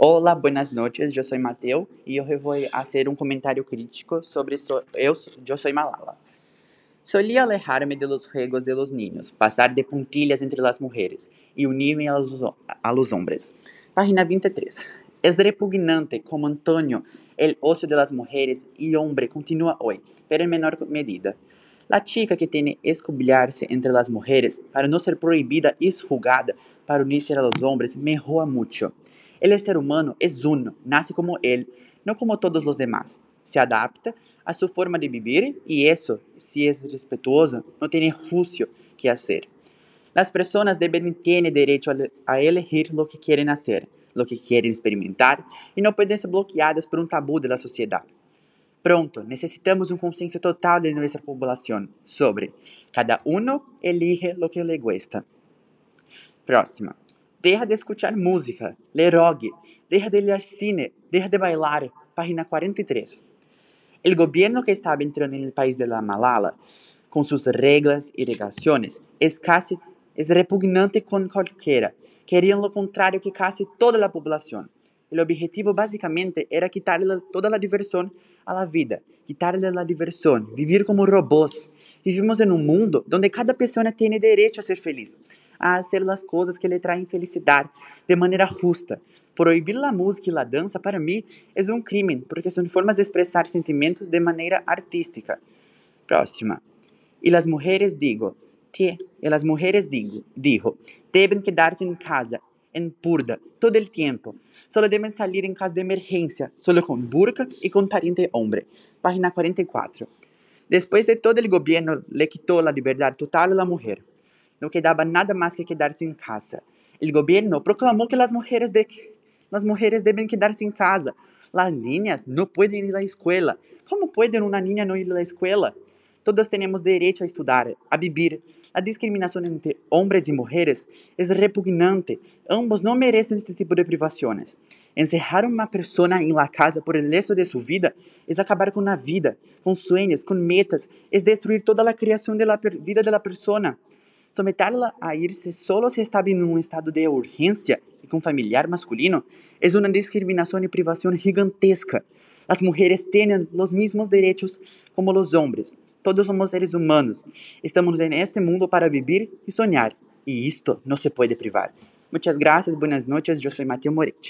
Olá, buenas noches, eu sou Mateo e eu vou fazer um comentário crítico sobre so, eu, eu sou Malala. Solía alejarme de los juegos de los niños, pasar de puntillas entre las mujeres y unirme a los, a los hombres. Página 23. Es repugnante como Antonio el ocio de las mujeres y hombre continúa hoy, pero en menor medida. La chica que tiene escobillarse entre las mujeres para no ser prohibida y juzgada para unirse a los hombres mejora mucho. El ser humano es uno, nace como él, no como todos los demás. Se adapta a su forma de vivir y eso, si es respetuoso, no tiene juicio que hacer. Las personas deben tener derecho a elegir lo que quieren hacer, lo que quieren experimentar y no pueden ser bloqueadas por un tabú de la sociedad. Pronto, necesitamos un consenso total de nuestra población sobre cada uno elige lo que le gusta. Próxima. Deja de escuchar música, ler rock, deja de leer cine, deja de bailar. Página 43. El gobierno que estaba entrando en el país de la Malala, con sus reglas y regulaciones, es casi es repugnante con cualquiera. Querían lo contrario que casi toda la población. El objetivo básicamente era quitarle toda la diversión a la vida, quitarle la diversión, vivir como robots. Vivimos en un mundo donde cada persona tiene derecho a ser feliz, a hacer las cosas que le traen felicidad de manera justa. Proibir la música y la danza para mí es un crimen porque son formas de expresar sentimientos de manera artística. Próxima. Y las mujeres digo, que, y las mujeres digo, dijo, deben quedarse en casa en purda todo el tiempo. Solo deben salir en caso de emergencia, solo con burka y con pariente hombre. Página 44. Después de todo el gobierno le quitó la libertad total a mujer. No quedaba nada más que quedarse en casa. El gobierno proclamó que las mujeres, de, las mujeres deben quedarse en casa. Las niñas no pueden ir a la escuela. ¿Cómo puede una niña no ir a la escuela? Todos temos direito a estudar, a vivir. A discriminação entre homens e mulheres é repugnante. Ambos não merecem este tipo de privações. Encerrar uma pessoa em la casa por el resto de sua vida é acabar com a vida, com sonhos, com metas, é destruir toda a criação da vida da pessoa. Someterla a irse solo se está em um estado de urgência e com familiar masculino é uma discriminação e privação gigantesca. As mulheres têm os mesmos direitos como os homens. Todos somos seres humanos. Estamos en este mundo para vivir y soñar. Y esto no se puede privar. Muchas gracias, buenas noches. Yo soy Mateo Moretti.